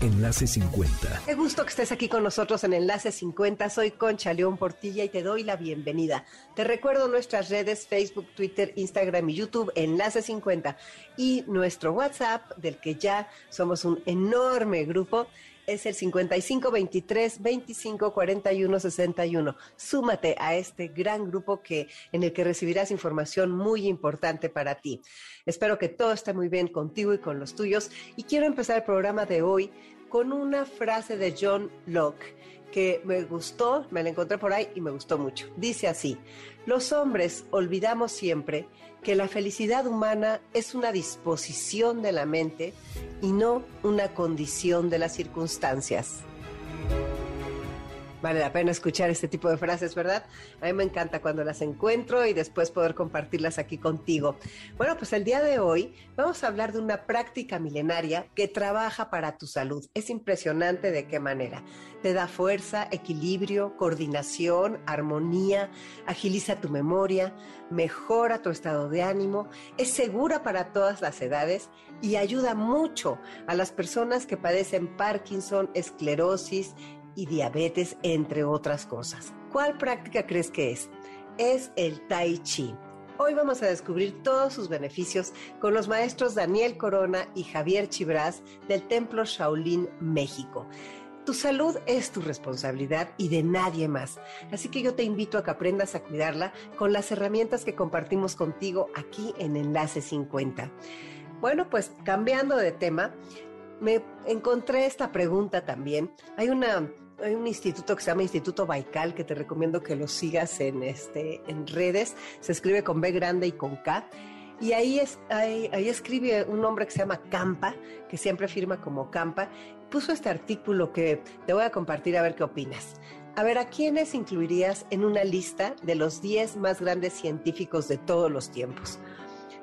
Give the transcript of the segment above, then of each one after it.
Enlace 50. Qué gusto que estés aquí con nosotros en Enlace 50. Soy Concha León Portilla y te doy la bienvenida. Te recuerdo nuestras redes Facebook, Twitter, Instagram y YouTube, Enlace 50. Y nuestro WhatsApp, del que ya somos un enorme grupo, es el 5523 25 41 61. Súmate a este gran grupo que en el que recibirás información muy importante para ti. Espero que todo esté muy bien contigo y con los tuyos y quiero empezar el programa de hoy con una frase de John Locke que me gustó, me la encontré por ahí y me gustó mucho. Dice así, los hombres olvidamos siempre que la felicidad humana es una disposición de la mente y no una condición de las circunstancias. Vale la pena escuchar este tipo de frases, ¿verdad? A mí me encanta cuando las encuentro y después poder compartirlas aquí contigo. Bueno, pues el día de hoy vamos a hablar de una práctica milenaria que trabaja para tu salud. Es impresionante de qué manera. Te da fuerza, equilibrio, coordinación, armonía, agiliza tu memoria, mejora tu estado de ánimo, es segura para todas las edades y ayuda mucho a las personas que padecen Parkinson, esclerosis, y diabetes, entre otras cosas. ¿Cuál práctica crees que es? Es el Tai Chi. Hoy vamos a descubrir todos sus beneficios con los maestros Daniel Corona y Javier Chibras del Templo Shaolin México. Tu salud es tu responsabilidad y de nadie más. Así que yo te invito a que aprendas a cuidarla con las herramientas que compartimos contigo aquí en Enlace 50. Bueno, pues cambiando de tema, me encontré esta pregunta también. Hay una hay un instituto que se llama Instituto Baikal que te recomiendo que lo sigas en este en redes. Se escribe con B grande y con K. Y ahí, es, ahí, ahí escribe un hombre que se llama Campa, que siempre firma como Campa. Puso este artículo que te voy a compartir a ver qué opinas. A ver, ¿a quiénes incluirías en una lista de los 10 más grandes científicos de todos los tiempos?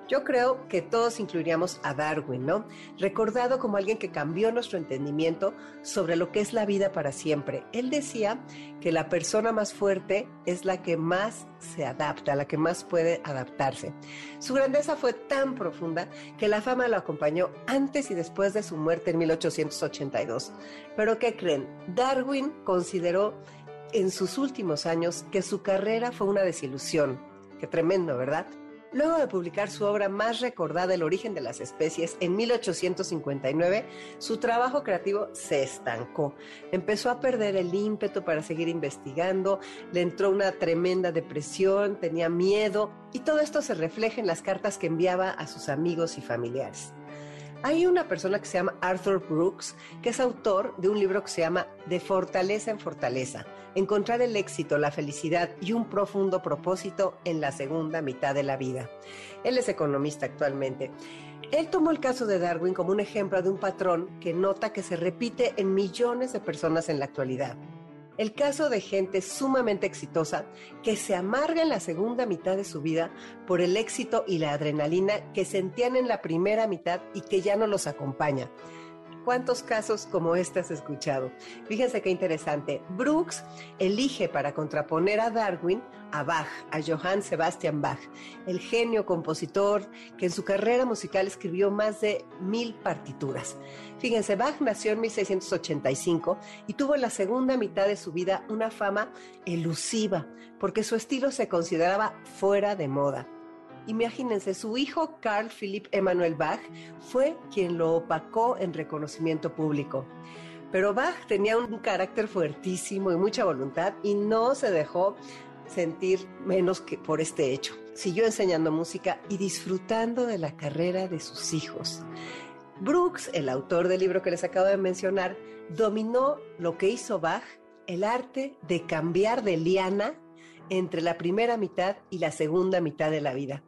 Yo creo que todos incluiríamos a Darwin, ¿no? Recordado como alguien que cambió nuestro entendimiento sobre lo que es la vida para siempre. Él decía que la persona más fuerte es la que más se adapta, la que más puede adaptarse. Su grandeza fue tan profunda que la fama lo acompañó antes y después de su muerte en 1882. Pero ¿qué creen? Darwin consideró en sus últimos años que su carrera fue una desilusión. Qué tremendo, ¿verdad? Luego de publicar su obra más recordada, El origen de las especies, en 1859, su trabajo creativo se estancó. Empezó a perder el ímpetu para seguir investigando, le entró una tremenda depresión, tenía miedo, y todo esto se refleja en las cartas que enviaba a sus amigos y familiares. Hay una persona que se llama Arthur Brooks, que es autor de un libro que se llama De fortaleza en fortaleza, encontrar el éxito, la felicidad y un profundo propósito en la segunda mitad de la vida. Él es economista actualmente. Él tomó el caso de Darwin como un ejemplo de un patrón que nota que se repite en millones de personas en la actualidad el caso de gente sumamente exitosa que se amarga en la segunda mitad de su vida por el éxito y la adrenalina que sentían en la primera mitad y que ya no los acompaña. ¿Cuántos casos como este has escuchado? Fíjense qué interesante. Brooks elige para contraponer a Darwin a Bach, a Johann Sebastian Bach, el genio compositor que en su carrera musical escribió más de mil partituras. Fíjense, Bach nació en 1685 y tuvo en la segunda mitad de su vida una fama elusiva, porque su estilo se consideraba fuera de moda. Imagínense, su hijo Carl Philipp Emanuel Bach fue quien lo opacó en reconocimiento público. Pero Bach tenía un carácter fuertísimo y mucha voluntad y no se dejó sentir menos que por este hecho. Siguió enseñando música y disfrutando de la carrera de sus hijos. Brooks, el autor del libro que les acabo de mencionar, dominó lo que hizo Bach, el arte de cambiar de liana entre la primera mitad y la segunda mitad de la vida.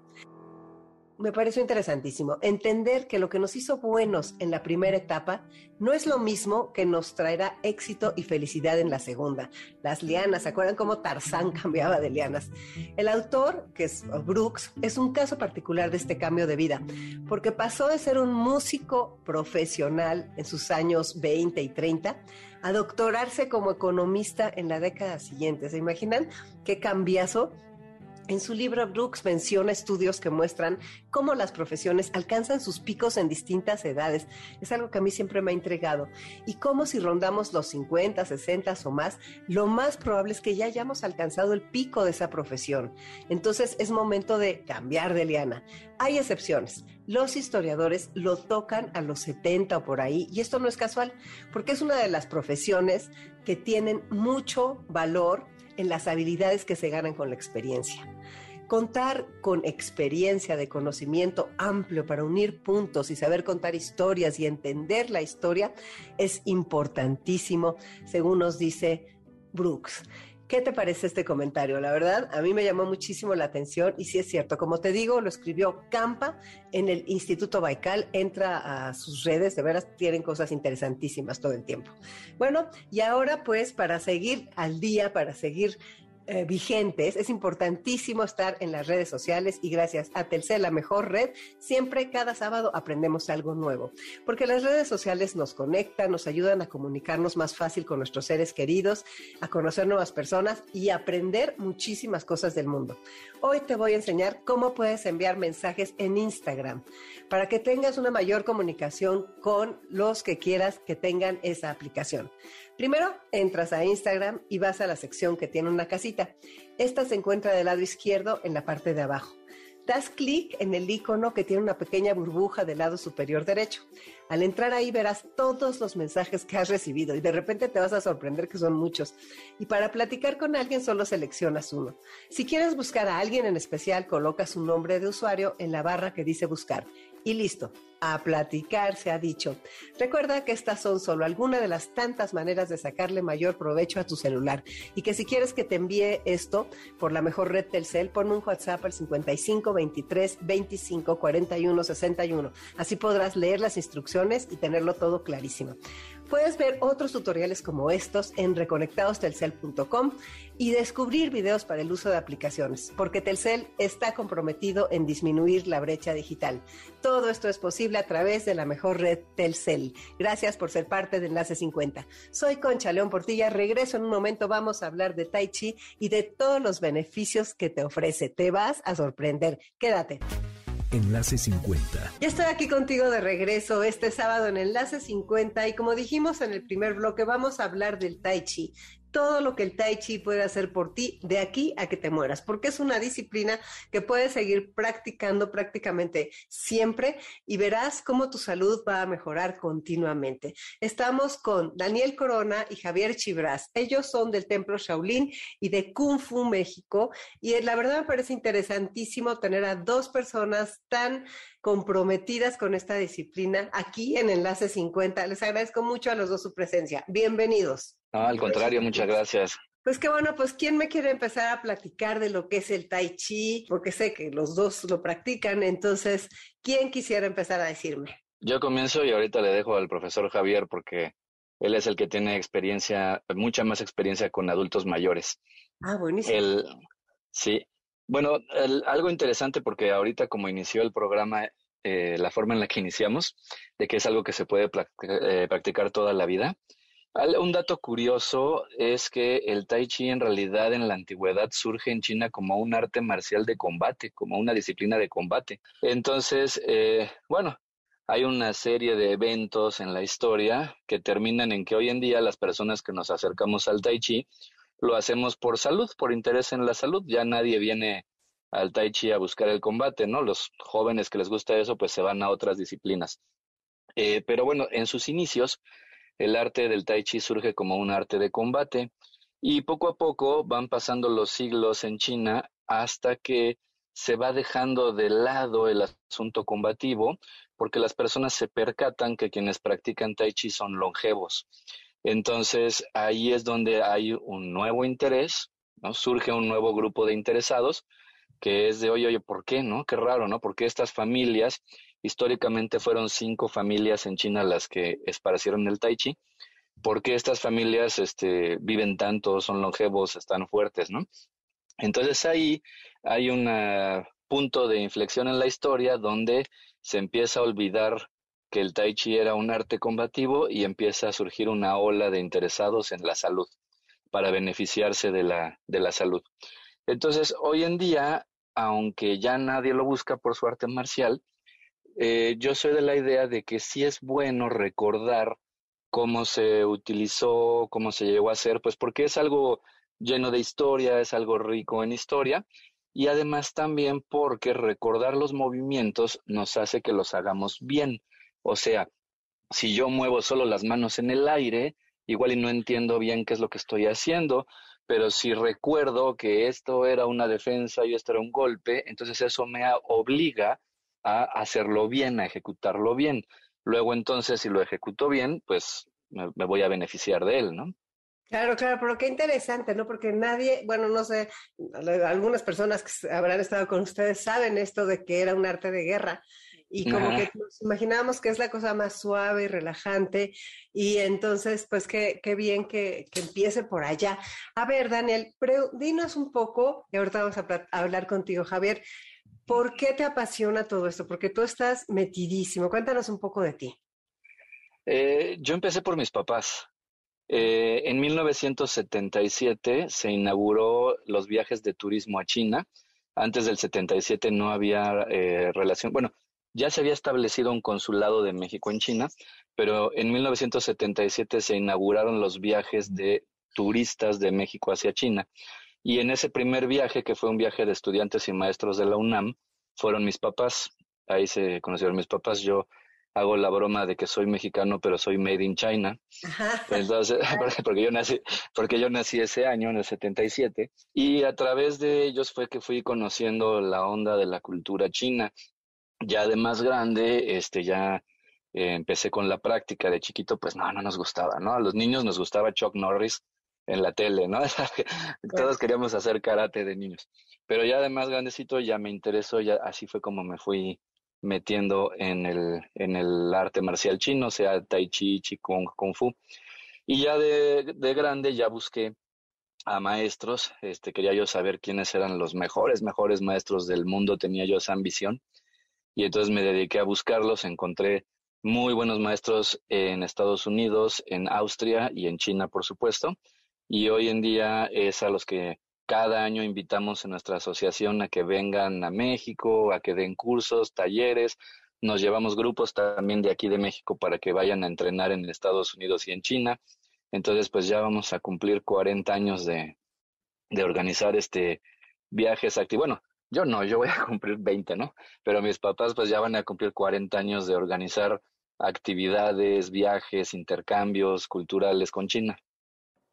Me pareció interesantísimo. Entender que lo que nos hizo buenos en la primera etapa no es lo mismo que nos traerá éxito y felicidad en la segunda. Las lianas, ¿se acuerdan cómo Tarzán cambiaba de lianas? El autor, que es Brooks, es un caso particular de este cambio de vida, porque pasó de ser un músico profesional en sus años 20 y 30 a doctorarse como economista en la década siguiente. ¿Se imaginan qué cambiazo? En su libro, Brooks menciona estudios que muestran cómo las profesiones alcanzan sus picos en distintas edades. Es algo que a mí siempre me ha intrigado. Y cómo si rondamos los 50, 60 o más, lo más probable es que ya hayamos alcanzado el pico de esa profesión. Entonces es momento de cambiar de liana. Hay excepciones. Los historiadores lo tocan a los 70 o por ahí, y esto no es casual, porque es una de las profesiones que tienen mucho valor en las habilidades que se ganan con la experiencia. Contar con experiencia de conocimiento amplio para unir puntos y saber contar historias y entender la historia es importantísimo, según nos dice Brooks. ¿Qué te parece este comentario? La verdad, a mí me llamó muchísimo la atención y sí es cierto, como te digo, lo escribió Campa en el Instituto Baikal, entra a sus redes, de veras tienen cosas interesantísimas todo el tiempo. Bueno, y ahora pues para seguir al día, para seguir eh, vigentes, es importantísimo estar en las redes sociales y gracias a Telcel, la mejor red, siempre cada sábado aprendemos algo nuevo, porque las redes sociales nos conectan, nos ayudan a comunicarnos más fácil con nuestros seres queridos, a conocer nuevas personas y aprender muchísimas cosas del mundo. Hoy te voy a enseñar cómo puedes enviar mensajes en Instagram para que tengas una mayor comunicación con los que quieras que tengan esa aplicación. Primero, entras a Instagram y vas a la sección que tiene una casita. Esta se encuentra del lado izquierdo en la parte de abajo. Das clic en el icono que tiene una pequeña burbuja del lado superior derecho. Al entrar ahí verás todos los mensajes que has recibido y de repente te vas a sorprender que son muchos. Y para platicar con alguien solo seleccionas uno. Si quieres buscar a alguien en especial, colocas un nombre de usuario en la barra que dice buscar y listo, a platicar se ha dicho. Recuerda que estas son solo algunas de las tantas maneras de sacarle mayor provecho a tu celular y que si quieres que te envíe esto por la mejor red Telcel, pon un WhatsApp al 55 23 25 41 61. Así podrás leer las instrucciones y tenerlo todo clarísimo. Puedes ver otros tutoriales como estos en reconectadostelcel.com y descubrir videos para el uso de aplicaciones, porque Telcel está comprometido en disminuir la brecha digital. Todo esto es posible a través de la mejor red Telcel. Gracias por ser parte de Enlace 50. Soy Concha León Portilla, regreso en un momento, vamos a hablar de Tai Chi y de todos los beneficios que te ofrece. Te vas a sorprender. Quédate. Enlace 50. Ya estoy aquí contigo de regreso este sábado en Enlace 50 y como dijimos en el primer bloque vamos a hablar del Tai Chi todo lo que el tai chi puede hacer por ti de aquí a que te mueras, porque es una disciplina que puedes seguir practicando prácticamente siempre y verás cómo tu salud va a mejorar continuamente. Estamos con Daniel Corona y Javier Chibras. Ellos son del Templo Shaolin y de Kung Fu México y la verdad me parece interesantísimo tener a dos personas tan comprometidas con esta disciplina aquí en Enlace 50. Les agradezco mucho a los dos su presencia. Bienvenidos. No, al contrario, muchas gracias. Pues qué bueno, pues ¿quién me quiere empezar a platicar de lo que es el tai chi? Porque sé que los dos lo practican, entonces, ¿quién quisiera empezar a decirme? Yo comienzo y ahorita le dejo al profesor Javier porque él es el que tiene experiencia, mucha más experiencia con adultos mayores. Ah, buenísimo. sí. Bueno, algo interesante porque ahorita como inició el programa, eh, la forma en la que iniciamos, de que es algo que se puede eh, practicar toda la vida, un dato curioso es que el tai chi en realidad en la antigüedad surge en China como un arte marcial de combate, como una disciplina de combate. Entonces, eh, bueno, hay una serie de eventos en la historia que terminan en que hoy en día las personas que nos acercamos al tai chi lo hacemos por salud, por interés en la salud. Ya nadie viene al tai chi a buscar el combate, ¿no? Los jóvenes que les gusta eso pues se van a otras disciplinas. Eh, pero bueno, en sus inicios el arte del tai chi surge como un arte de combate y poco a poco van pasando los siglos en China hasta que se va dejando de lado el asunto combativo porque las personas se percatan que quienes practican tai chi son longevos. Entonces ahí es donde hay un nuevo interés, ¿no? surge un nuevo grupo de interesados que es de, oye, oye, ¿por qué, no? Qué raro, ¿no? Porque estas familias, históricamente fueron cinco familias en China las que esparcieron el tai chi, ¿por qué estas familias este, viven tanto, son longevos, están fuertes, ¿no? Entonces ahí hay un punto de inflexión en la historia donde se empieza a olvidar que el tai chi era un arte combativo y empieza a surgir una ola de interesados en la salud para beneficiarse de la, de la salud. Entonces, hoy en día, aunque ya nadie lo busca por su arte marcial, eh, yo soy de la idea de que sí es bueno recordar cómo se utilizó, cómo se llegó a hacer, pues porque es algo lleno de historia, es algo rico en historia y además también porque recordar los movimientos nos hace que los hagamos bien. O sea, si yo muevo solo las manos en el aire, igual y no entiendo bien qué es lo que estoy haciendo, pero si recuerdo que esto era una defensa y esto era un golpe, entonces eso me obliga a hacerlo bien, a ejecutarlo bien. Luego entonces, si lo ejecuto bien, pues me, me voy a beneficiar de él, ¿no? Claro, claro, pero qué interesante, ¿no? Porque nadie, bueno, no sé, algunas personas que habrán estado con ustedes saben esto de que era un arte de guerra y como que nos imaginábamos que es la cosa más suave y relajante y entonces, pues qué, qué bien que, que, empiece por allá. A ver, Daniel, dinos un poco, y ahorita vamos a hablar contigo, Javier, ¿por qué te apasiona todo esto? Porque tú estás metidísimo. Cuéntanos un poco de ti. Eh, yo empecé por mis papás. Eh, en 1977 se inauguró los viajes de turismo a China. Antes del 77 no había eh, relación, bueno, ya se había establecido un consulado de México en China, pero en 1977 se inauguraron los viajes de turistas de México hacia China. Y en ese primer viaje, que fue un viaje de estudiantes y maestros de la UNAM, fueron mis papás. Ahí se conocieron mis papás. Yo hago la broma de que soy mexicano, pero soy made in China. Entonces, porque yo nací, porque yo nací ese año, en el 77, y a través de ellos fue que fui conociendo la onda de la cultura china. Ya de más grande, este, ya eh, empecé con la práctica de chiquito, pues no, no nos gustaba, ¿no? A los niños nos gustaba Chuck Norris en la tele, ¿no? Todos queríamos hacer karate de niños. Pero ya de más grandecito ya me interesó, ya así fue como me fui metiendo en el, en el arte marcial chino, sea tai chi, chi kung, kung fu. Y ya de, de grande ya busqué a maestros, este, quería yo saber quiénes eran los mejores, mejores maestros del mundo, tenía yo esa ambición. Y entonces me dediqué a buscarlos, encontré muy buenos maestros en Estados Unidos, en Austria y en China, por supuesto. Y hoy en día es a los que cada año invitamos en nuestra asociación a que vengan a México, a que den cursos, talleres. Nos llevamos grupos también de aquí de México para que vayan a entrenar en Estados Unidos y en China. Entonces, pues ya vamos a cumplir 40 años de, de organizar este viajes activos. Bueno, yo no, yo voy a cumplir 20, ¿no? Pero mis papás pues ya van a cumplir 40 años de organizar actividades, viajes, intercambios culturales con China.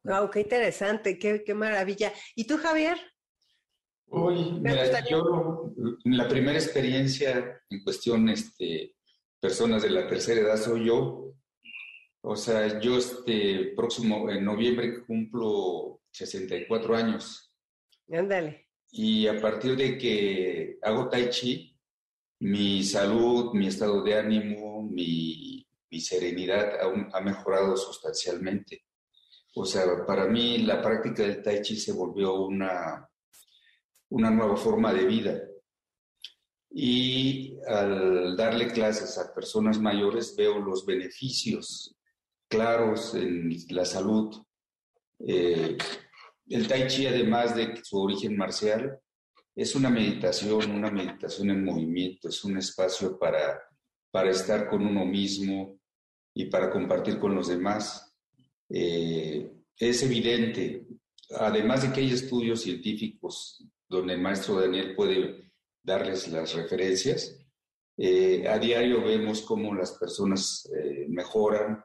Wow, qué interesante, qué, qué maravilla. ¿Y tú, Javier? Uy, mira, yo la primera experiencia en cuestión este personas de la tercera edad soy yo. O sea, yo este próximo en noviembre cumplo 64 años. Ándale. Y a partir de que hago tai chi, mi salud, mi estado de ánimo, mi, mi serenidad ha, ha mejorado sustancialmente. O sea, para mí la práctica del tai chi se volvió una, una nueva forma de vida. Y al darle clases a personas mayores veo los beneficios claros en la salud. Eh, el tai chi, además de su origen marcial, es una meditación, una meditación en movimiento, es un espacio para, para estar con uno mismo y para compartir con los demás. Eh, es evidente, además de que hay estudios científicos donde el maestro Daniel puede darles las referencias, eh, a diario vemos cómo las personas eh, mejoran.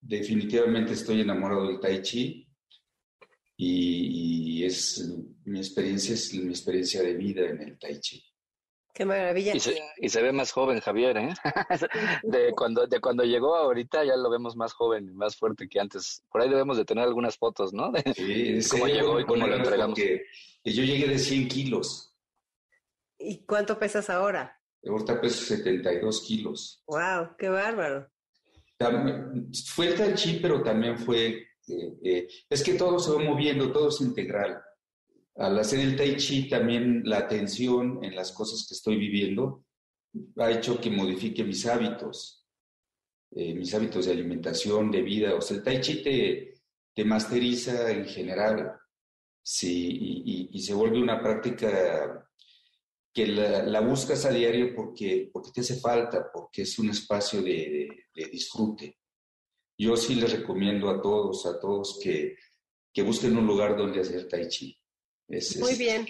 definitivamente estoy enamorado del tai chi y, y, es mi experiencia, es mi experiencia de vida en el tai chi. Qué maravilla. Y se, y se ve más joven Javier, ¿eh? de, cuando, de cuando llegó ahorita ya lo vemos más joven y más fuerte que antes. Por ahí debemos de tener algunas fotos, ¿no? De Sí, cómo llegó y cómo lo entregamos. Yo llegué de 100 kilos, ¿Y cuánto pesas ahora? ahorita peso 72 kilos. ¡Wow! ¡Qué bárbaro! También- fue el tai chi, pero también fue, eh, eh, es que todo se va moviendo, todo es integral. Al hacer el tai chi, también la atención en las cosas que estoy viviendo ha hecho que modifique mis hábitos, eh, mis hábitos de alimentación, de vida. O sea, el tai chi te, te masteriza en general, y- y se vuelve una práctica que la, la buscas a diario porque, porque te hace falta, porque es un espacio de, de- de disfrute. Yo sí les recomiendo a todos, a todos que, que busquen un lugar donde hacer tai chi. Es- Muy es- bien.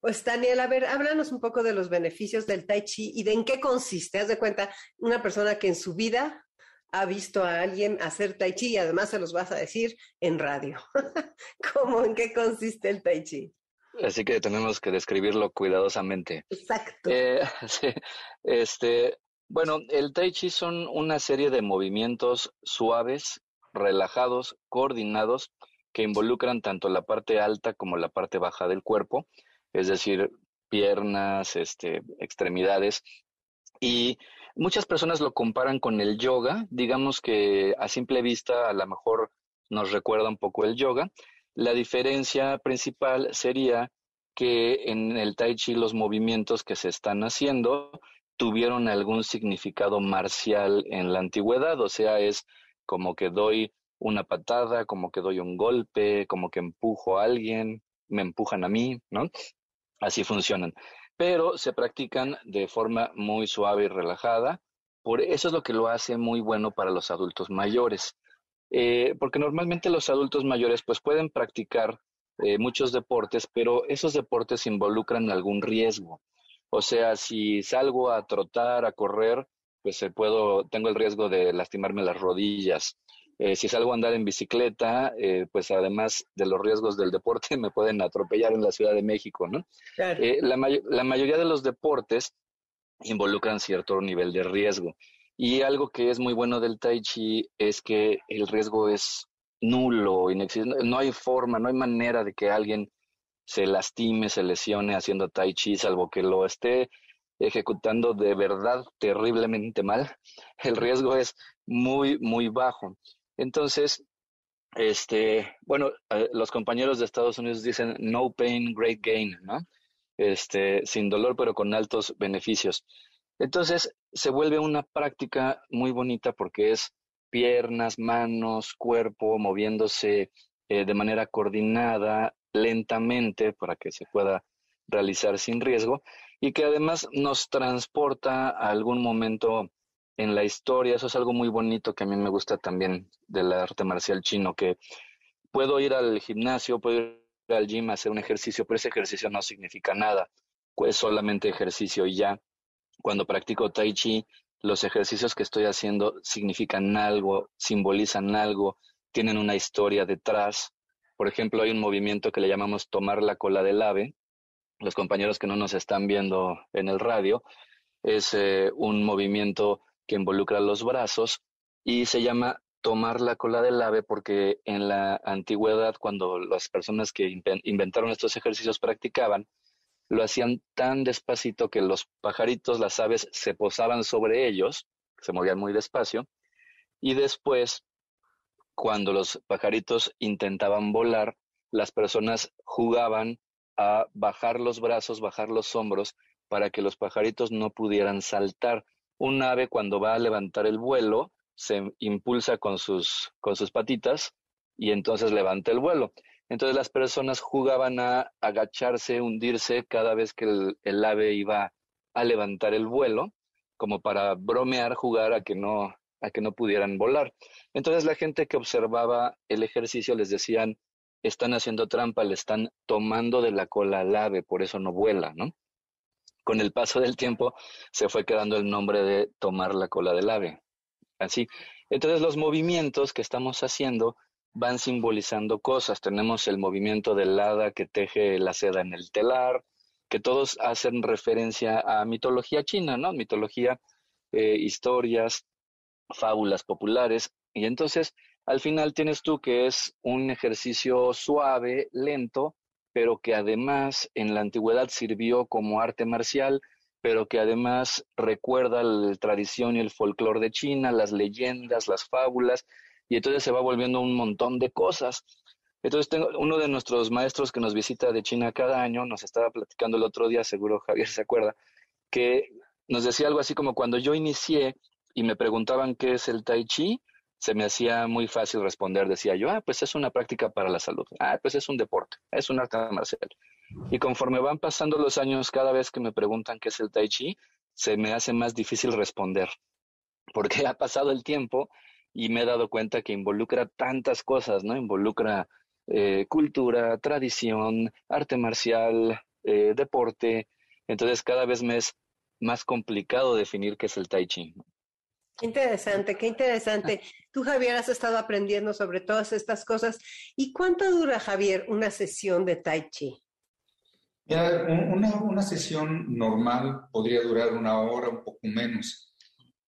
Pues Daniel, a ver, háblanos un poco de los beneficios del tai chi y de en qué consiste. Haz de cuenta, una persona que en su vida ha visto a alguien hacer tai chi y además se los vas a decir en radio. ¿Cómo en qué consiste el tai chi? Así que tenemos que describirlo cuidadosamente. Exacto. Eh, este, bueno, el Tai Chi son una serie de movimientos suaves, relajados, coordinados, que involucran tanto la parte alta como la parte baja del cuerpo, es decir, piernas, este, extremidades. Y muchas personas lo comparan con el yoga, digamos que a simple vista a lo mejor nos recuerda un poco el yoga. La diferencia principal sería que en el tai chi los movimientos que se están haciendo tuvieron algún significado marcial en la antigüedad, o sea, es como que doy una patada, como que doy un golpe, como que empujo a alguien, me empujan a mí, ¿no? Así funcionan. Pero se practican de forma muy suave y relajada, por eso es lo que lo hace muy bueno para los adultos mayores. Eh, porque normalmente los adultos mayores pues pueden practicar eh, muchos deportes, pero esos deportes involucran algún riesgo. O sea, si salgo a trotar, a correr, pues puedo, tengo el riesgo de lastimarme las rodillas. Eh, si salgo a andar en bicicleta, eh, pues además de los riesgos del deporte, me pueden atropellar en la Ciudad de México, ¿no? Claro. Eh, la, may- la mayoría de los deportes involucran cierto nivel de riesgo. Y algo que es muy bueno del Tai Chi es que el riesgo es nulo, inexistente. No hay forma, no hay manera de que alguien se lastime, se lesione haciendo Tai Chi, salvo que lo esté ejecutando de verdad terriblemente mal. El riesgo es muy, muy bajo. Entonces, este, bueno, eh, los compañeros de Estados Unidos dicen no pain, great gain, ¿no? Este, sin dolor, pero con altos beneficios. Entonces, se vuelve una práctica muy bonita porque es piernas, manos, cuerpo moviéndose eh, de manera coordinada, lentamente, para que se pueda realizar sin riesgo y que además nos transporta a algún momento en la historia. Eso es algo muy bonito que a mí me gusta también del arte marcial chino, que puedo ir al gimnasio, puedo ir al gym a hacer un ejercicio, pero ese ejercicio no significa nada, es solamente ejercicio y ya. Cuando practico tai chi, los ejercicios que estoy haciendo significan algo, simbolizan algo, tienen una historia detrás. Por ejemplo, hay un movimiento que le llamamos tomar la cola del ave. Los compañeros que no nos están viendo en el radio, es eh, un movimiento que involucra los brazos y se llama tomar la cola del ave porque en la antigüedad, cuando las personas que inven- inventaron estos ejercicios practicaban, lo hacían tan despacito que los pajaritos, las aves, se posaban sobre ellos, se movían muy despacio, y después, cuando los pajaritos intentaban volar, las personas jugaban a bajar los brazos, bajar los hombros, para que los pajaritos no pudieran saltar. Un ave cuando va a levantar el vuelo se impulsa con sus, con sus patitas y entonces levanta el vuelo. Entonces las personas jugaban a agacharse, hundirse cada vez que el, ave iba a levantar el vuelo, como para bromear, jugar a que no, a que no pudieran volar. Entonces la gente que observaba el ejercicio les decían, están haciendo trampa, le están tomando de la cola al ave, por eso no vuela, ¿no? Con el paso del tiempo se fue quedando el nombre de tomar la cola del ave. Así. Entonces los movimientos que estamos haciendo van simbolizando cosas. Tenemos el movimiento del hada que teje la seda en el telar, que todos hacen referencia a mitología china, ¿no? Mitología, eh, historias, fábulas populares. Y entonces, al final tienes tú que es un ejercicio suave, lento, pero que además en la antigüedad sirvió como arte marcial, pero que además recuerda la tradición y el folclore de China, las leyendas, las fábulas, y entonces se va volviendo un montón de cosas. Entonces, tengo uno de nuestros maestros que nos visita de China cada año, nos estaba platicando el otro día, seguro Javier se acuerda, que nos decía algo así como cuando yo inicié y me preguntaban qué es el tai chi, se me hacía muy fácil responder. Decía yo, ah, pues es una práctica para la salud. Ah, pues es un deporte, es un arte marcial. Y conforme van pasando los años, cada vez que me preguntan qué es el tai chi, se me hace más difícil responder. Porque ha pasado el tiempo y me he dado cuenta que involucra tantas cosas, ¿no? Involucra eh, cultura, tradición, arte marcial, eh, deporte. Entonces cada vez me es más complicado definir qué es el tai chi. Qué interesante, qué interesante. Tú, Javier, has estado aprendiendo sobre todas estas cosas. ¿Y cuánto dura, Javier, una sesión de tai chi? una, una sesión normal podría durar una hora, un poco menos.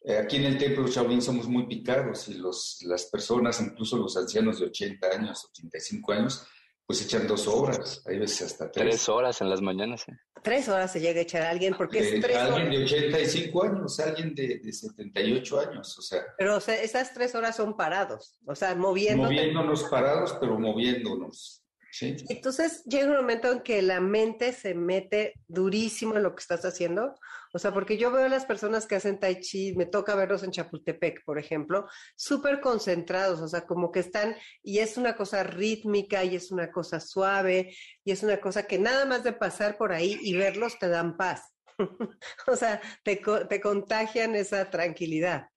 Eh, aquí en el templo Shaolin somos muy picados y los, las personas, incluso los ancianos de 80 años, 85 años, pues echan dos horas, hay veces hasta tres. Tres horas en las mañanas. Tres horas se llega a echar a alguien porque es tres Alguien de 85 años, alguien de, de 78 años, o sea. Pero o sea, esas tres horas son parados, o sea, moviéndonos. Moviéndonos parados, pero moviéndonos. Entonces llega un momento en que la mente se mete durísimo en lo que estás haciendo. O sea, porque yo veo a las personas que hacen tai chi, me toca verlos en Chapultepec, por ejemplo, súper concentrados, o sea, como que están, y es una cosa rítmica, y es una cosa suave, y es una cosa que nada más de pasar por ahí y verlos te dan paz. o sea, te, te contagian esa tranquilidad.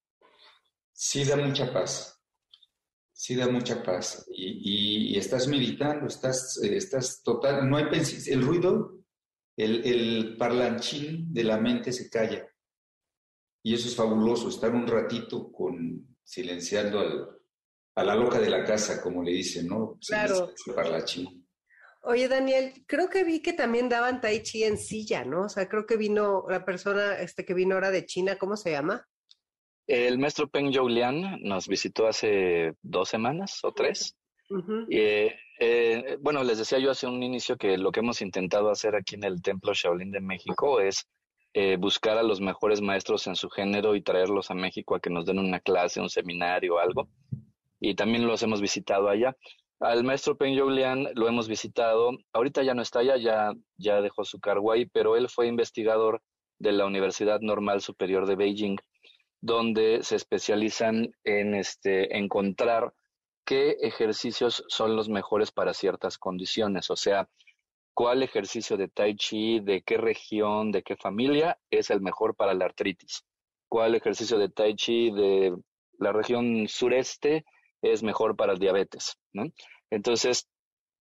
Sí, da mucha paz sí da mucha paz. Y, estás meditando, estás, eh, estás total, no hay el ruido, el, el, parlanchín de la mente se calla. Y eso es fabuloso, estar un ratito con silenciando al, a la loca de la casa, como le dicen, ¿no? Claro. parlanchín. Oye, Daniel, creo que vi que también daban tai chi en silla, ¿no? O sea, creo que vino la persona este, que vino ahora de China, ¿cómo se llama? El maestro Peng Lian nos visitó hace dos semanas o tres. y, eh, bueno, les decía yo hace un inicio que lo que hemos intentado hacer aquí en el Templo Shaolin de México es eh, buscar a los mejores maestros en su género y traerlos a México a que nos den una clase, un seminario algo. Y también los hemos visitado allá. Al maestro Peng Lian lo hemos visitado. Ahorita ya no está allá, ya, ya dejó su cargo ahí, pero él fue investigador de la Universidad Normal Superior de Beijing donde se especializan en este, encontrar qué ejercicios son los mejores para ciertas condiciones, o sea, cuál ejercicio de tai chi, de qué región, de qué familia es el mejor para la artritis, cuál ejercicio de tai chi de la región sureste es mejor para el diabetes. Entonces,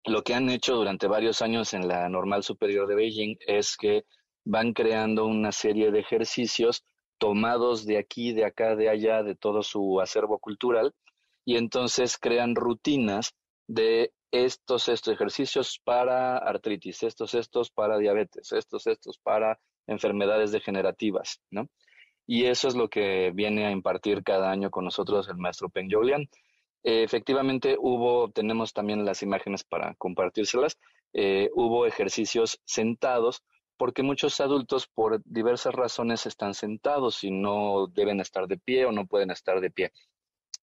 lo que han hecho durante varios años en la Normal Superior de Beijing es que van creando una serie de ejercicios tomados de aquí, de acá, de allá, de todo su acervo cultural, y entonces crean rutinas de estos, estos ejercicios para artritis, estos, estos para diabetes, estos, estos para enfermedades degenerativas, ¿no? Y eso es lo que viene a impartir cada año con nosotros el maestro Peng Jolian. efectivamente hubo, tenemos también las imágenes para compartírselas, eh, hubo ejercicios sentados porque muchos adultos por diversas razones están sentados y no deben estar de pie o no pueden estar de pie,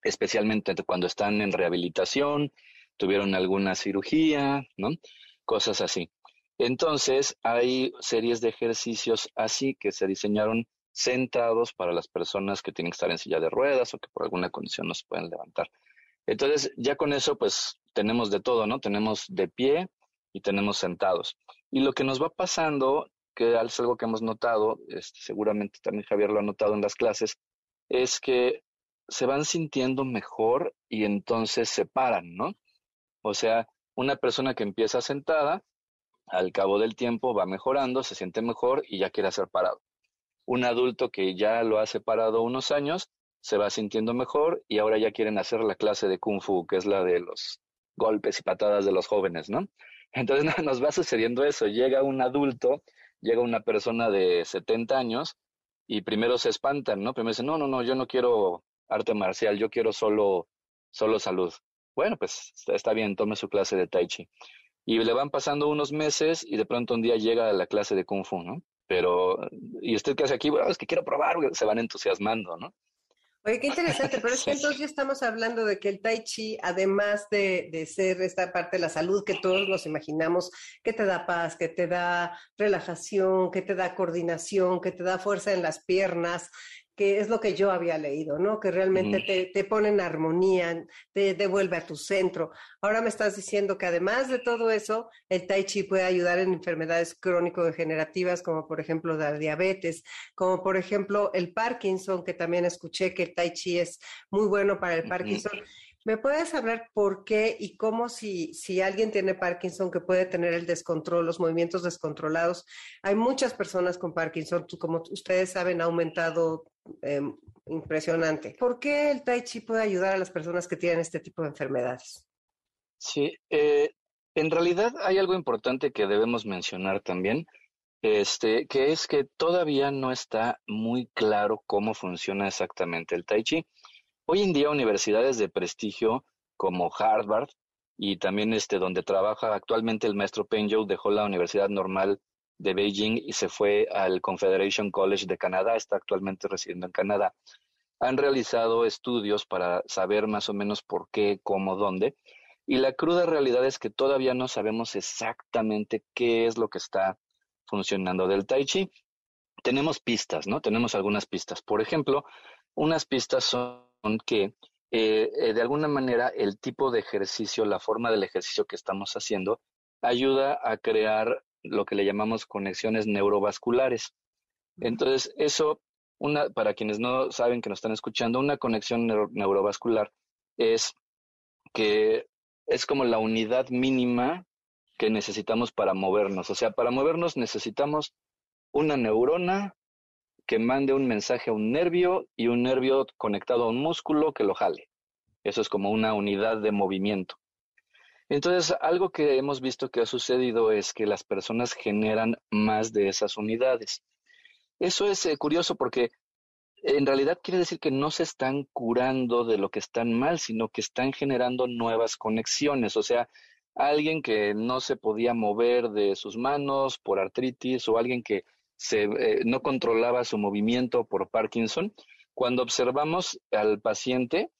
especialmente cuando están en rehabilitación, tuvieron alguna cirugía, ¿no? Cosas así. Entonces, hay series de ejercicios así que se diseñaron sentados para las personas que tienen que estar en silla de ruedas o que por alguna condición no se pueden levantar. Entonces, ya con eso, pues tenemos de todo, ¿no? Tenemos de pie y tenemos sentados. Y lo que nos va pasando, que es algo que hemos notado, este, seguramente también Javier lo ha notado en las clases, es que se van sintiendo mejor y entonces se paran, ¿no? O sea, una persona que empieza sentada, al cabo del tiempo va mejorando, se siente mejor y ya quiere hacer parado. Un adulto que ya lo ha separado unos años, se va sintiendo mejor y ahora ya quieren hacer la clase de kung fu, que es la de los golpes y patadas de los jóvenes, ¿no? Entonces nos va sucediendo eso, llega un adulto llega una persona de 70 años y primero se espantan, ¿no? Primero dicen, no, no, no, yo no quiero arte marcial, yo quiero solo, solo salud. Bueno, pues está bien, tome su clase de tai chi. Y le van pasando unos meses y de pronto un día llega a la clase de kung fu, ¿no? Pero, ¿y usted qué hace aquí? Bueno, es que quiero probar, se van entusiasmando, ¿no? Oye, qué interesante, pero es que entonces ya estamos hablando de que el tai chi, además de, de, ser esta parte de la salud que todos nos imaginamos, que te da paz, que te da relajación, que te da coordinación, que te da fuerza en las piernas, que es lo que yo había leído, ¿no? Que realmente te, te, pone en armonía, te devuelve a tu centro. Ahora me estás diciendo que además de todo eso, el tai chi puede ayudar en enfermedades crónico-degenerativas, como por ejemplo la diabetes, como por ejemplo el Parkinson, que también escuché que el tai chi es muy bueno para el Parkinson. ¿Me puedes hablar por qué y cómo si, si alguien tiene Parkinson que puede tener el descontrol, los movimientos descontrolados? Hay muchas personas con Parkinson, como ustedes saben, ha aumentado eh, impresionante. ¿Por qué el Tai Chi puede ayudar a las personas que tienen este tipo de enfermedades? Sí, eh, en realidad hay algo importante que debemos mencionar también, este, que es que todavía no está muy claro cómo funciona exactamente el Tai Chi. Hoy en día universidades de prestigio como Harvard y también este donde trabaja actualmente el maestro Penjo dejó la Universidad Normal de Beijing y se fue al Confederation College de Canadá, está actualmente residiendo en Canadá. Han realizado estudios para saber más o menos por qué, cómo, dónde, y la cruda realidad es que todavía no sabemos exactamente qué es lo que está funcionando del tai chi. Tenemos pistas, ¿no? Tenemos algunas pistas. Por ejemplo, unas pistas son que eh, eh, de alguna manera el tipo de ejercicio, la forma del ejercicio que estamos haciendo, ayuda a crear lo que le llamamos conexiones neurovasculares. Entonces, eso, una, para quienes no saben que nos están escuchando, una conexión neurovascular es que es como la unidad mínima que necesitamos para movernos. O sea, para movernos necesitamos una neurona que mande un mensaje a un nervio y un nervio conectado a un músculo que lo jale. Eso es como una unidad de movimiento. Entonces, algo que hemos visto que ha sucedido es que las personas generan más de esas unidades. Eso es eh, curioso porque en realidad quiere decir que no se están curando de lo que están mal, sino que están generando nuevas conexiones. O sea, alguien que no se podía mover de sus manos por artritis o alguien que eh, no controlaba su movimiento por Parkinson, cuando observamos al paciente,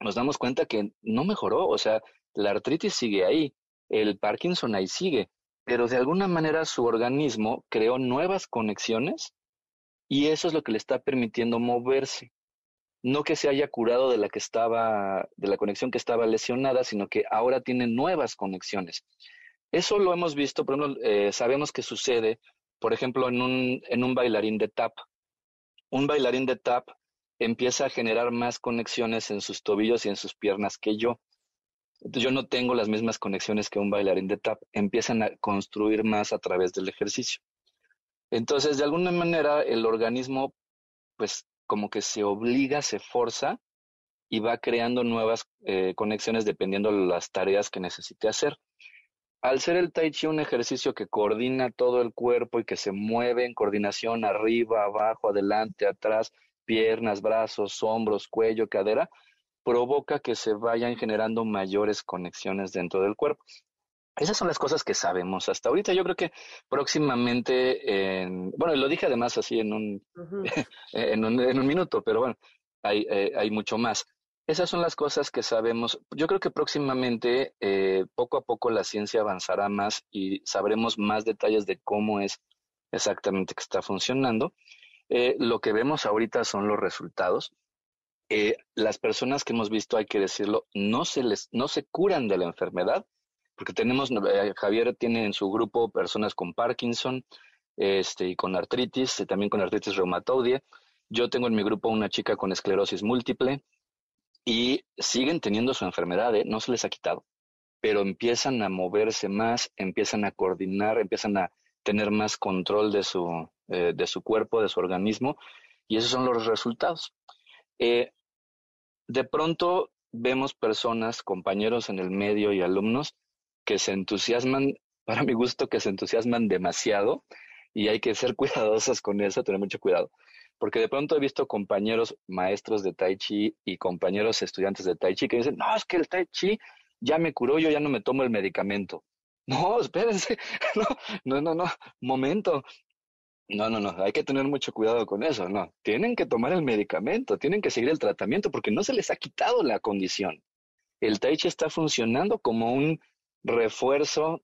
nos damos cuenta que no mejoró, o sea, la artritis sigue ahí, el Parkinson ahí sigue, pero de alguna manera su organismo creó nuevas conexiones y eso es lo que le está permitiendo moverse. No que se haya curado de la que estaba, de la conexión que estaba lesionada, sino que ahora tiene nuevas conexiones. Eso lo hemos visto, por ejemplo, eh, sabemos que sucede por ejemplo, en un, en un bailarín de tap. Un bailarín de tap empieza a generar más conexiones en sus tobillos y en sus piernas que yo. yo no tengo las mismas conexiones que un bailarín de tap. Empiezan a construir más a través del ejercicio. Entonces, de alguna manera, el organismo, pues, como que se obliga, se forza y va creando nuevas eh, conexiones dependiendo de las tareas que necesite hacer. Al ser el tai chi un ejercicio que coordina todo el cuerpo y que se mueve en coordinación arriba, abajo, adelante, atrás, piernas, brazos, hombros, cuello, cadera, provoca que se vayan generando mayores conexiones dentro del cuerpo. Esas son las cosas que sabemos hasta ahorita. Yo creo que próximamente, bueno, lo dije además así en un, en un, minuto, pero bueno, hay, eh, hay mucho más. Esas son las cosas que sabemos. Yo creo que próximamente, eh, poco a poco, la ciencia avanzará más y sabremos más detalles de cómo es exactamente que está funcionando. Eh, lo que vemos ahorita son los resultados. Eh, las personas que hemos visto, hay que decirlo, no se les, no se curan de la enfermedad, porque tenemos, Javier tiene en su grupo personas con Parkinson, este, y con artritis, también con artritis reumatoide. Yo tengo en mi grupo una chica con esclerosis múltiple, y siguen teniendo su enfermedad, ¿eh? no se les ha quitado, pero empiezan a moverse más, empiezan a coordinar, empiezan a tener más control de su, eh, de su cuerpo, de su organismo, y esos son los resultados. Eh, de pronto vemos personas, compañeros en el medio y alumnos que se entusiasman, para mi gusto, que se entusiasman demasiado y hay que ser cuidadosos con eso, tener mucho cuidado. Porque de pronto he visto compañeros maestros de Tai Chi y compañeros estudiantes de Tai Chi que dicen, no, es que el Tai Chi ya me curó, yo ya no me tomo el medicamento. No, espérense, no, no, no, no, momento. No, no, no, hay que tener mucho cuidado con eso, no. Tienen que tomar el medicamento, tienen que seguir el tratamiento porque no se les ha quitado la condición. El Tai Chi está funcionando como un refuerzo,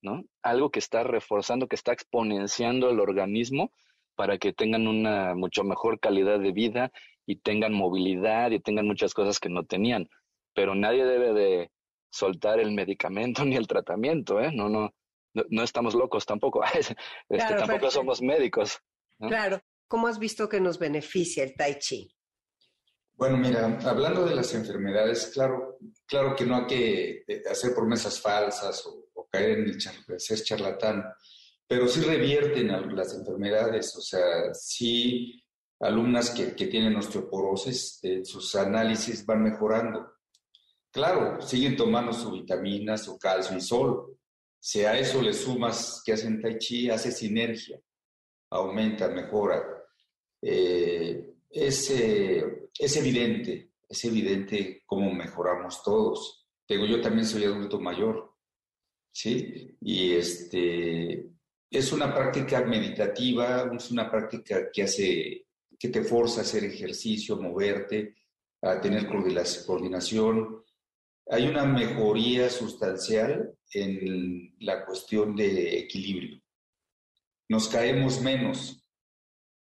¿no? Algo que está reforzando, que está exponenciando el organismo para que tengan una mucho mejor calidad de vida y tengan movilidad y tengan muchas cosas que no tenían. Pero nadie debe de soltar el medicamento ni el tratamiento, ¿eh? No, no, no, estamos locos tampoco. este, tampoco somos médicos. Claro. ¿Cómo has visto que nos beneficia el tai chi? Bueno, mira, hablando de las enfermedades, claro, claro que no hay que eh, hacer promesas falsas o, caer en el ser charlatán, pero sí revierten las enfermedades, o sea, sí alumnas que, que tienen osteoporosis, eh, sus análisis van mejorando. Claro, siguen tomando su vitamina, su calcio y sol. Si a eso le sumas que hacen tai chi, hace sinergia, aumenta, mejora. Eh, es, es evidente, es evidente cómo mejoramos todos. Digo, yo también soy adulto mayor, ¿sí? Y este, es una práctica meditativa, es una práctica que hace, que te forza a hacer ejercicio, a moverte, a tener coordinación, hay una mejoría sustancial en la cuestión de equilibrio. Nos caemos menos,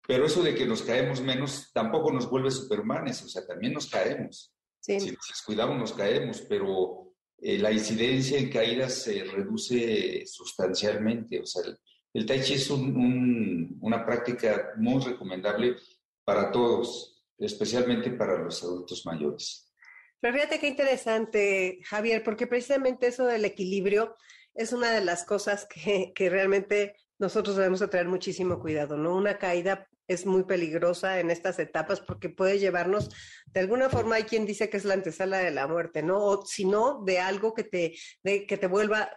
pero eso de que nos caemos menos tampoco nos vuelve supermanes, o sea, también nos caemos. Si nos descuidamos nos caemos, pero eh, la incidencia en caídas se reduce sustancialmente. O sea, el, tai chi es una práctica muy recomendable para todos, especialmente para los adultos mayores. Pero fíjate qué interesante, Javier, porque precisamente eso del equilibrio es una de las cosas que, que realmente nosotros debemos tener muchísimo cuidado, ¿no? Una caída es muy peligrosa en estas etapas porque puede llevarnos, de alguna forma hay quien dice que es la antesala de la muerte, ¿no? O si no, de algo que te, de, que te vuelva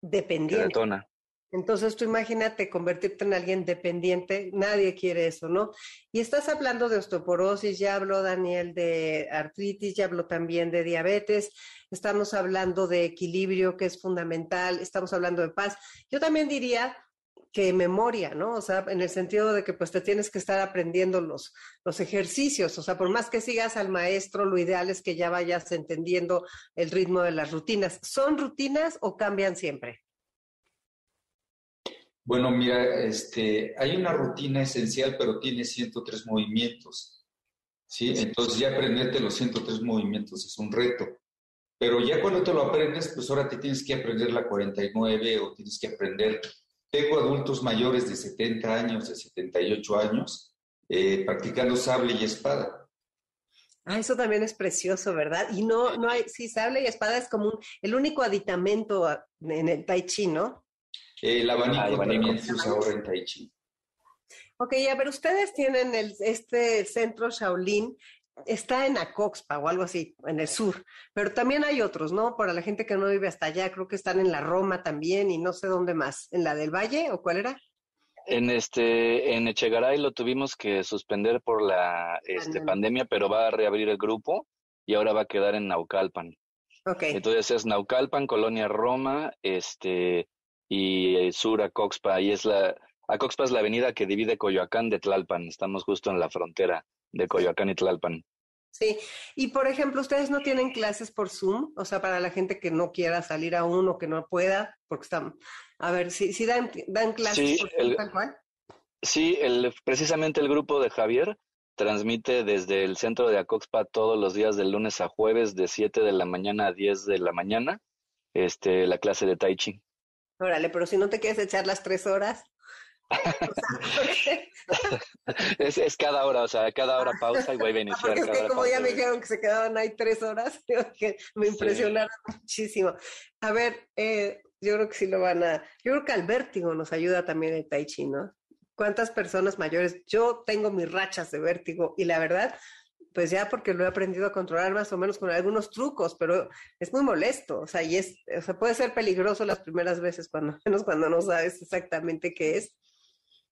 dependiente. Entonces tú imagínate convertirte en alguien dependiente, nadie quiere eso, ¿no? Y estás hablando de osteoporosis, ya habló Daniel de artritis, ya habló también de diabetes, estamos hablando de equilibrio que es fundamental, estamos hablando de paz. Yo también diría que memoria, ¿no? O sea, en el sentido de que pues te tienes que estar aprendiendo los, los ejercicios, o sea, por más que sigas al maestro, lo ideal es que ya vayas entendiendo el ritmo de las rutinas. ¿Son rutinas o cambian siempre? Bueno, mira, este, hay una rutina esencial, pero tiene 103 movimientos. ¿sí? Entonces ya aprenderte los 103 movimientos es un reto. Pero ya cuando te lo aprendes, pues ahora te tienes que aprender la 49 o tienes que aprender. Tengo adultos mayores de 70 años, de 78 años, eh, practicando sable y espada. Ah, eso también es precioso, ¿verdad? Y no, no hay, sí, sable y espada es como el único aditamento en el tai chi, ¿no? El abanico, ah, también se usa ahora en Tai Chi. Ok, a ver, ustedes tienen el, este centro Shaolin, está en Acoxpa o algo así, en el sur, pero también hay otros, ¿no? Para la gente que no vive hasta allá, creo que están en la Roma también y no sé dónde más. ¿En la del Valle o cuál era? En este, en Echegaray lo tuvimos que suspender por la este, pandemia, pero va a reabrir el grupo y ahora va a quedar en Naucalpan. Okay. Entonces es Naucalpan, Colonia Roma, este, y eh, sur a Coxpa. Y es la, a Coxpa es la avenida que divide Coyoacán de Tlalpan. Estamos justo en la frontera de Coyoacán y Tlalpan. Sí, y por ejemplo, ¿ustedes no tienen clases por Zoom? O sea, para la gente que no quiera salir aún o que no pueda, porque están, a ver, si ¿sí, dan, dan clases por Zoom tal cual? Sí, el, precisamente el grupo de Javier transmite desde el centro de Acoxpa todos los días de lunes a jueves de 7 de la mañana a 10 de la mañana, este, la clase de Tai Chi. Órale, pero si no te quieres echar las tres horas. es, cada hora, o sea, cada hora pausa y vuelve a iniciar. Porque es como ya me dijeron que se quedaban ahí tres horas, que me impresionaron muchísimo. A ver, eh, yo creo que sí lo van a. Yo creo que al vértigo nos ayuda también el Tai Chi, ¿no? ¿Cuántas personas mayores? Yo tengo mis rachas de vértigo y la verdad, pues ya porque lo he aprendido a controlar más o menos con algunos trucos, pero es muy molesto, o sea, y es, o sea, puede ser peligroso las primeras veces, cuando menos cuando no sabes exactamente qué es.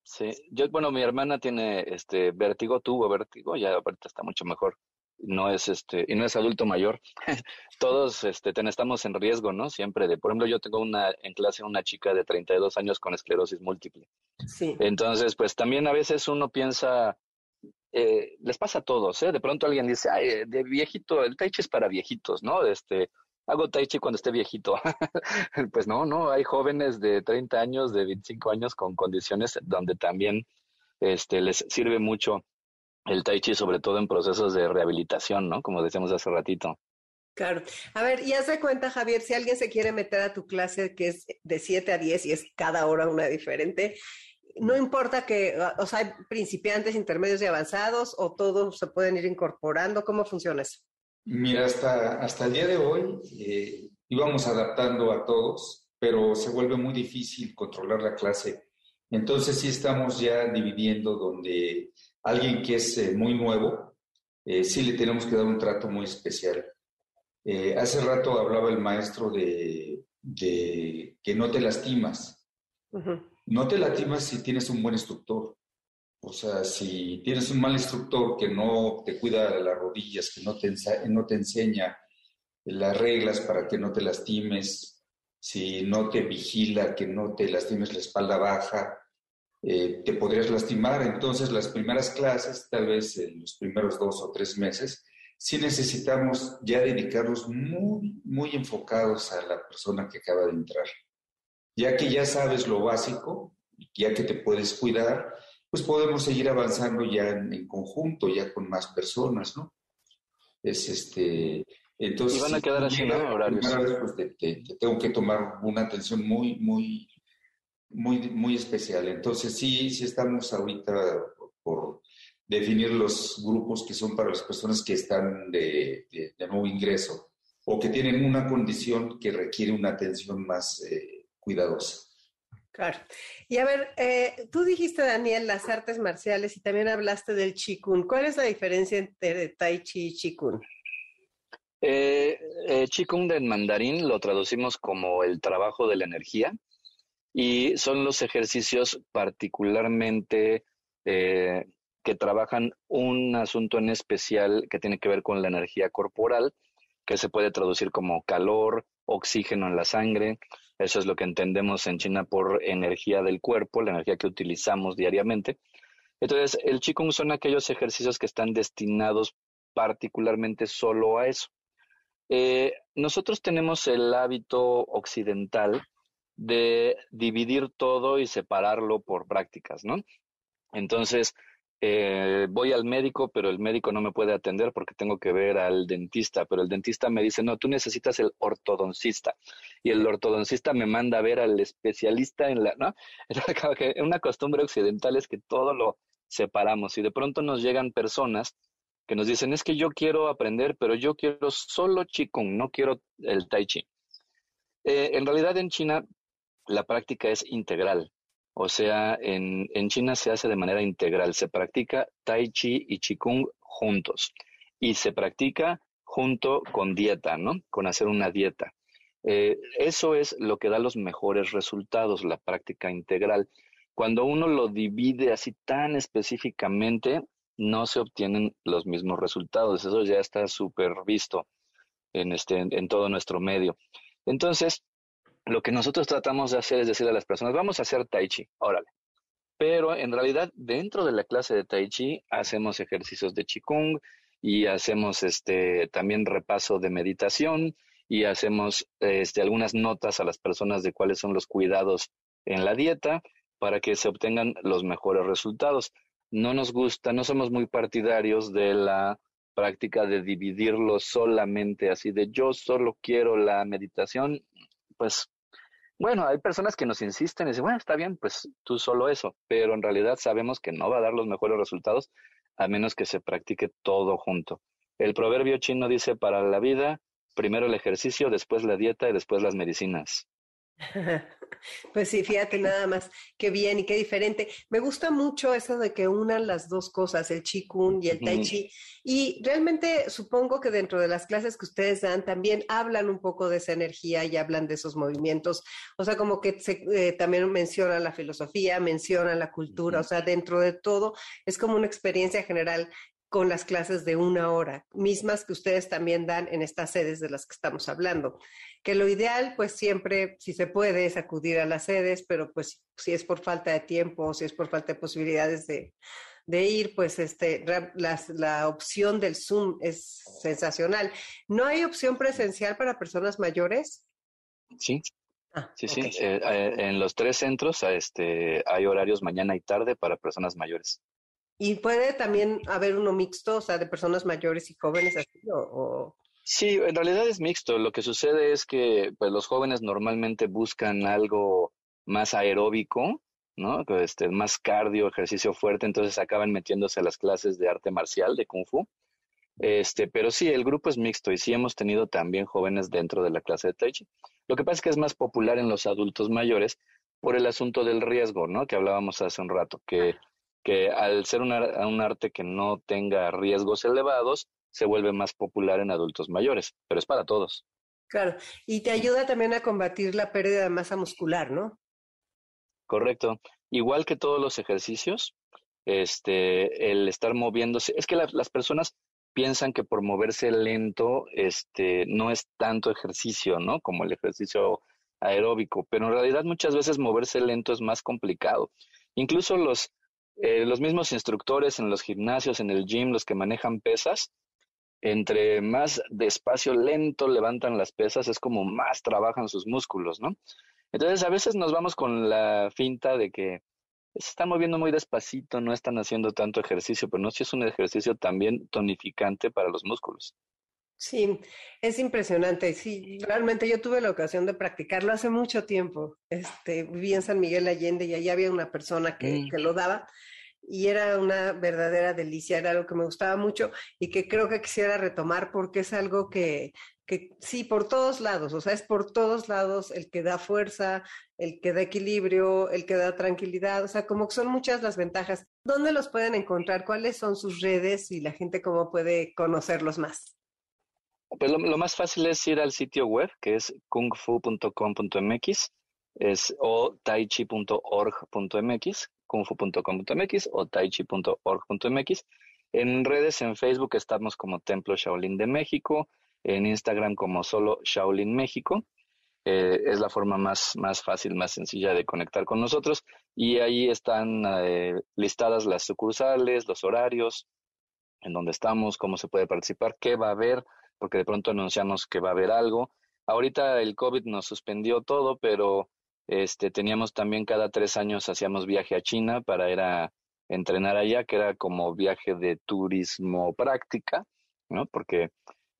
Sí, yo, bueno, mi hermana tiene este vértigo, tuvo vértigo, ya ahorita está mucho mejor. No es este, y no es adulto mayor. Todos este, estamos en riesgo, ¿no? Siempre de, por ejemplo, yo tengo una en clase una chica de 32 años con esclerosis múltiple. Sí. Entonces, pues también a veces uno piensa, eh, les pasa a todos, ¿eh? De pronto alguien dice, ay, de viejito, el tai chi es para viejitos, ¿no? Este, hago tai chi cuando esté viejito. pues no, no, hay jóvenes de 30 años, de 25 años con condiciones donde también este, les sirve mucho el tai chi, sobre todo en procesos de rehabilitación, ¿no? Como decíamos hace ratito. Claro. A ver, y haz de cuenta, Javier, si alguien se quiere meter a tu clase que es de 7 a 10 y es cada hora una diferente, no importa que, o sea, hay principiantes, intermedios y avanzados, o todos se pueden ir incorporando, ¿cómo funciona eso? Mira, hasta, hasta el día de hoy eh, íbamos adaptando a todos, pero se vuelve muy difícil controlar la clase. Entonces sí estamos ya dividiendo donde alguien que es eh, muy nuevo, eh, sí le tenemos que dar un trato muy especial. hace rato hablaba el maestro de, que no te lastimas. No te lastimas si tienes un buen instructor. O sea, si tienes un mal instructor que no te cuida las rodillas, que no te, no te enseña las reglas para que no te lastimes, si no te vigila que no te lastimes la espalda baja, eh, te podrías lastimar. Entonces, las primeras clases, tal vez en los primeros dos o tres meses, sí necesitamos ya dedicarnos muy, muy enfocados a la persona que acaba de entrar. Ya que ya sabes lo básico, ya que te puedes cuidar, pues podemos seguir avanzando ya en, conjunto, ya con más personas, ¿no? Es este, entonces... Y van a quedar así, ¿no? Horarios. pues te, tengo que tomar una atención muy, muy, muy, muy especial. Entonces sí, sí estamos ahorita por definir los grupos que son para las personas que están de, nuevo ingreso o que tienen una condición que requiere una atención más eh, cuidadosa. Claro. Y a ver, eh, tú dijiste, Daniel, las artes marciales y también hablaste del Qigong. ¿Cuál es la diferencia entre Tai Chi y Qigong? Eh, eh, Qigong en mandarín lo traducimos como el trabajo de la energía y son los ejercicios particularmente eh, que trabajan un asunto en especial que tiene que ver con la energía corporal, que se puede traducir como calor, oxígeno en la sangre, eso es lo que entendemos en China por energía del cuerpo, la energía que utilizamos diariamente. Entonces, el Qigong son aquellos ejercicios que están destinados particularmente solo a eso. Eh, nosotros tenemos el hábito occidental de dividir todo y separarlo por prácticas, ¿no? Entonces, eh, voy al médico, pero el médico no me puede atender porque tengo que ver al dentista, pero el dentista me dice, no, tú necesitas el ortodoncista. Y el ortodoncista me manda a ver al especialista en la, ¿no? Una costumbre occidental es que todo lo separamos y de pronto nos llegan personas que nos dicen, es que yo quiero aprender, pero yo quiero solo Qigong, no quiero el Tai Chi. Eh, en realidad en China la práctica es integral. O sea, en, en China se hace de manera integral. Se practica Tai Chi y Qigong juntos. Y se practica junto con dieta, ¿no? Con hacer una dieta. Eh, eso es lo que da los mejores resultados, la práctica integral. Cuando uno lo divide así tan específicamente, no se obtienen los mismos resultados. Eso ya está súper visto en, este, en todo nuestro medio. Entonces, lo que nosotros tratamos de hacer es decirle a las personas, vamos a hacer tai chi, órale. Pero en realidad dentro de la clase de tai chi hacemos ejercicios de qigong y hacemos este también repaso de meditación y hacemos este, algunas notas a las personas de cuáles son los cuidados en la dieta para que se obtengan los mejores resultados. No nos gusta, no somos muy partidarios de la práctica de dividirlo solamente así de yo solo quiero la meditación, pues bueno, hay personas que nos insisten y dicen, bueno, está bien, pues tú solo eso, pero en realidad sabemos que no va a dar los mejores resultados a menos que se practique todo junto. El proverbio chino dice, para la vida, primero el ejercicio, después la dieta y después las medicinas. Pues sí, fíjate nada más, qué bien y qué diferente. Me gusta mucho eso de que unan las dos cosas, el Chi Kung y el Tai Chi. Y realmente supongo que dentro de las clases que ustedes dan también hablan un poco de esa energía y hablan de esos movimientos. O sea, como que se, eh, también mencionan la filosofía, mencionan la cultura, o sea, dentro de todo es como una experiencia general con las clases de una hora, mismas que ustedes también dan en estas sedes de las que estamos hablando. Que lo ideal, pues siempre, si se puede, es acudir a las sedes, pero pues si es por falta de tiempo o si es por falta de posibilidades de, ir, pues este, la opción del Zoom es sensacional. ¿No hay opción presencial para personas mayores? Sí. Ah, sí, sí. Eh, eh, en los tres centros este, hay horarios mañana y tarde para personas mayores. ¿Y puede también haber uno mixto, o sea, de personas mayores y jóvenes así? O, Sí, en realidad es mixto. Lo que sucede es que pues, los jóvenes normalmente buscan algo más aeróbico, ¿no? Este, más cardio, ejercicio fuerte, entonces acaban metiéndose a las clases de arte marcial, de kung fu. Este, pero sí, el grupo es mixto y sí hemos tenido también jóvenes dentro de la clase de Tai Chi. Lo que pasa es que es más popular en los adultos mayores por el asunto del riesgo, ¿no? Que hablábamos hace un rato, que que al ser un, arte que no tenga riesgos elevados, se vuelve más popular en adultos mayores, pero es para todos. Claro, y te ayuda también a combatir la pérdida de masa muscular, ¿no? Correcto. Igual que todos los ejercicios, este, el estar moviéndose, es que las personas piensan que por moverse lento, este, no es tanto ejercicio, ¿no? Como el ejercicio aeróbico, pero en realidad muchas veces moverse lento es más complicado. Incluso los, eh, los mismos instructores en los gimnasios, en el gym, los que manejan pesas, entre más despacio, lento levantan las pesas, es como más trabajan sus músculos, ¿no? Entonces a veces nos vamos con la finta de que se están moviendo muy despacito, no están haciendo tanto ejercicio, pero no, si es un ejercicio también tonificante para los músculos. Sí, es impresionante. Sí, realmente yo tuve la ocasión de practicarlo hace mucho tiempo. Este, viví en San Miguel Allende y allá había una persona que, mm. que lo daba y era una verdadera delicia, era algo que me gustaba mucho y que creo que quisiera retomar porque es algo que, que sí, por todos lados, o sea, es por todos lados el que da fuerza, el que da equilibrio, el que da tranquilidad, o sea, como que son muchas las ventajas. ¿Dónde los pueden encontrar? ¿Cuáles son sus redes y la gente cómo puede conocerlos más? Pues lo, más fácil es ir al sitio web, que es kungfu.com.mx, es o taichi.org.mx, kungfu.com.mx o taichi.org.mx. En redes, en Facebook estamos como Templo Shaolin de México, en Instagram como solo Shaolin México. Eh, es la forma más, más fácil, más sencilla de conectar con nosotros. Y ahí están eh, listadas las sucursales, los horarios, en dónde estamos, cómo se puede participar, qué va a haber porque de pronto anunciamos que va a haber algo. Ahorita el COVID nos suspendió todo, pero este, teníamos también cada tres años hacíamos viaje a China para ir a entrenar allá, que era como viaje de turismo práctica, ¿no? Porque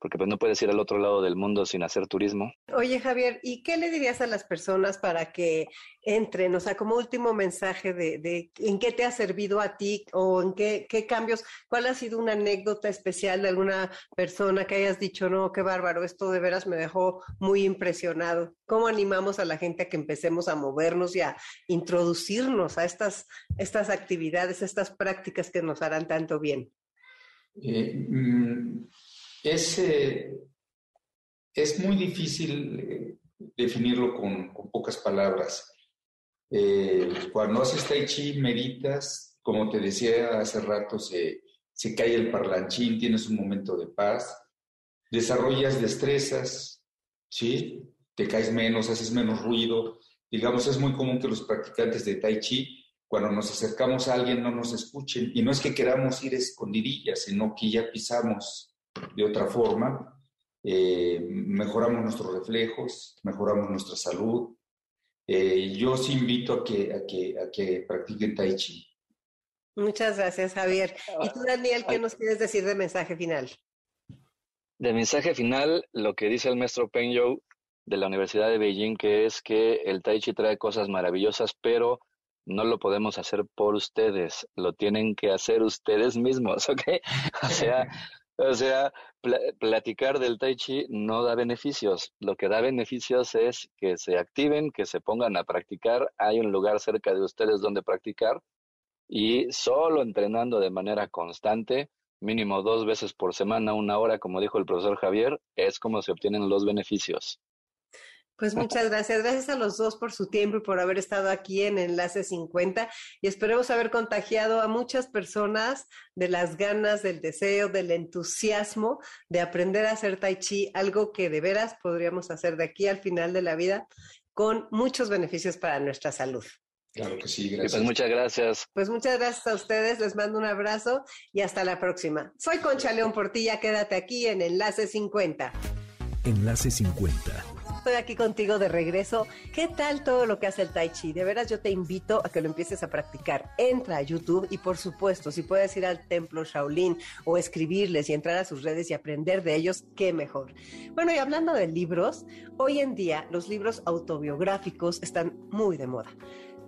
porque pues no puedes ir al otro lado del mundo sin hacer turismo. Oye Javier, ¿y qué le dirías a las personas para que entren? O sea, como último mensaje de, en qué te ha servido a ti o en qué, qué, cambios, cuál ha sido una anécdota especial de alguna persona que hayas dicho, no, qué bárbaro, esto de veras me dejó muy impresionado. ¿Cómo animamos a la gente a que empecemos a movernos y a introducirnos a estas, estas actividades, estas prácticas que nos harán tanto bien? Eh, mm, es, eh, es muy difícil eh, definirlo con, pocas palabras. Eh, cuando haces tai chi, meditas, como te decía hace rato, se, se cae el parlanchín, tienes un momento de paz, desarrollas destrezas, ¿sí? te caes menos, haces menos ruido. Digamos, es muy común que los practicantes de tai chi, cuando nos acercamos a alguien, no nos escuchen. Y no es que queramos ir escondidillas, sino que ya pisamos de otra forma, eh, mejoramos nuestros reflejos, mejoramos nuestra salud. Eh, yo os invito a que, a que, a que practiquen Tai Chi. Muchas gracias, Javier. ¿Y tú, Daniel, qué nos quieres decir de mensaje final? De mensaje final, lo que dice el maestro Peng You de la Universidad de Beijing, que es que el Tai Chi trae cosas maravillosas, pero no lo podemos hacer por ustedes, lo tienen que hacer ustedes mismos, ¿ok? O sea, O sea, platicar del tai chi no da beneficios. Lo que da beneficios es que se activen, que se pongan a practicar. Hay un lugar cerca de ustedes donde practicar y solo entrenando de manera constante, mínimo dos veces por semana, una hora, como dijo el profesor Javier, es como se obtienen los beneficios. Pues muchas gracias. Gracias a los dos por su tiempo y por haber estado aquí en Enlace 50 y esperemos haber contagiado a muchas personas de las ganas, del deseo, del entusiasmo de aprender a hacer tai chi, algo que de veras podríamos hacer de aquí al final de la vida con muchos beneficios para nuestra salud. Claro que sí, pues gracias. Pues muchas gracias. Pues muchas gracias a ustedes, les mando un abrazo y hasta la próxima. Soy Concha León Portilla, quédate aquí en Enlace 50. Enlace 50 estoy aquí contigo de regreso. ¿Qué tal todo lo que hace el Tai Chi? De veras yo te invito a que lo empieces a practicar. Entra a YouTube y por supuesto, si puedes ir al templo Shaolin o escribirles y entrar a sus redes y aprender de ellos, qué mejor. Bueno, y hablando de libros, hoy en día los libros autobiográficos están muy de moda.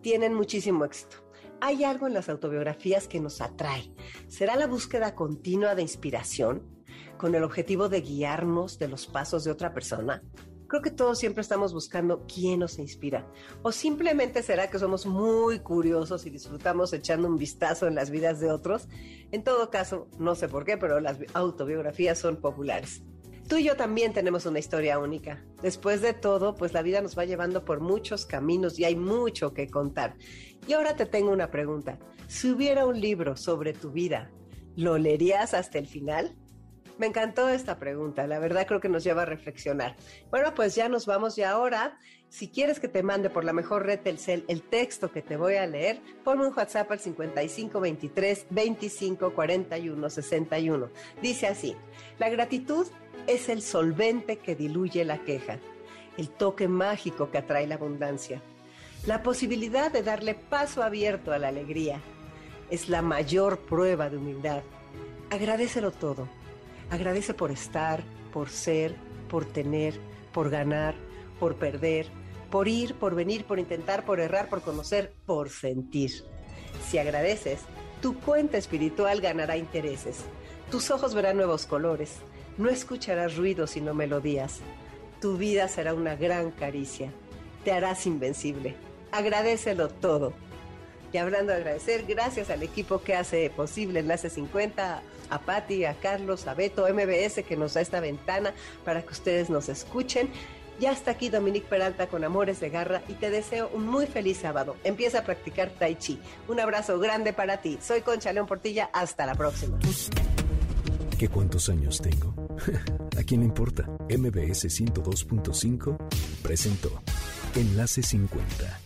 Tienen muchísimo éxito. Hay algo en las autobiografías que nos atrae. ¿Será la búsqueda continua de inspiración con el objetivo de guiarnos de los pasos de otra persona? Creo que todos siempre estamos buscando quién nos inspira. O simplemente será que somos muy curiosos y disfrutamos echando un vistazo en las vidas de otros. En todo caso, no sé por qué, pero las autobiografías son populares. Tú y yo también tenemos una historia única. Después de todo, pues la vida nos va llevando por muchos caminos y hay mucho que contar. Y ahora te tengo una pregunta. Si hubiera un libro sobre tu vida, ¿lo leerías hasta el final? Me encantó esta pregunta, la verdad creo que nos lleva a reflexionar. Bueno, pues ya nos vamos y ahora, si quieres que te mande por la mejor red Telcel el texto que te voy a leer, ponme un WhatsApp al 5523 25 41 61. Dice así, la gratitud es el solvente que diluye la queja, el toque mágico que atrae la abundancia, la posibilidad de darle paso abierto a la alegría. Es la mayor prueba de humildad. Agradecelo todo Agradece por estar, por ser, por tener, por ganar, por perder, por ir, por venir, por intentar, por errar, por conocer, por sentir. Si agradeces, tu cuenta espiritual ganará intereses. Tus ojos verán nuevos colores. No escucharás ruidos sino melodías. Tu vida será una gran caricia. Te harás invencible. Agradecelo todo. Y hablando de agradecer, gracias al equipo que hace posible Enlace 50, a Patti, a Carlos, a Beto, MBS que nos da esta ventana para que ustedes nos escuchen. Ya está aquí Dominique Peralta con Amores de Garra y te deseo un muy feliz sábado. Empieza a practicar Tai Chi. Un abrazo grande para ti. Soy Concha León Portilla. Hasta la próxima. ¿Qué cuántos años tengo? ¿A quién le importa? MBS 102.5 presentó Enlace 50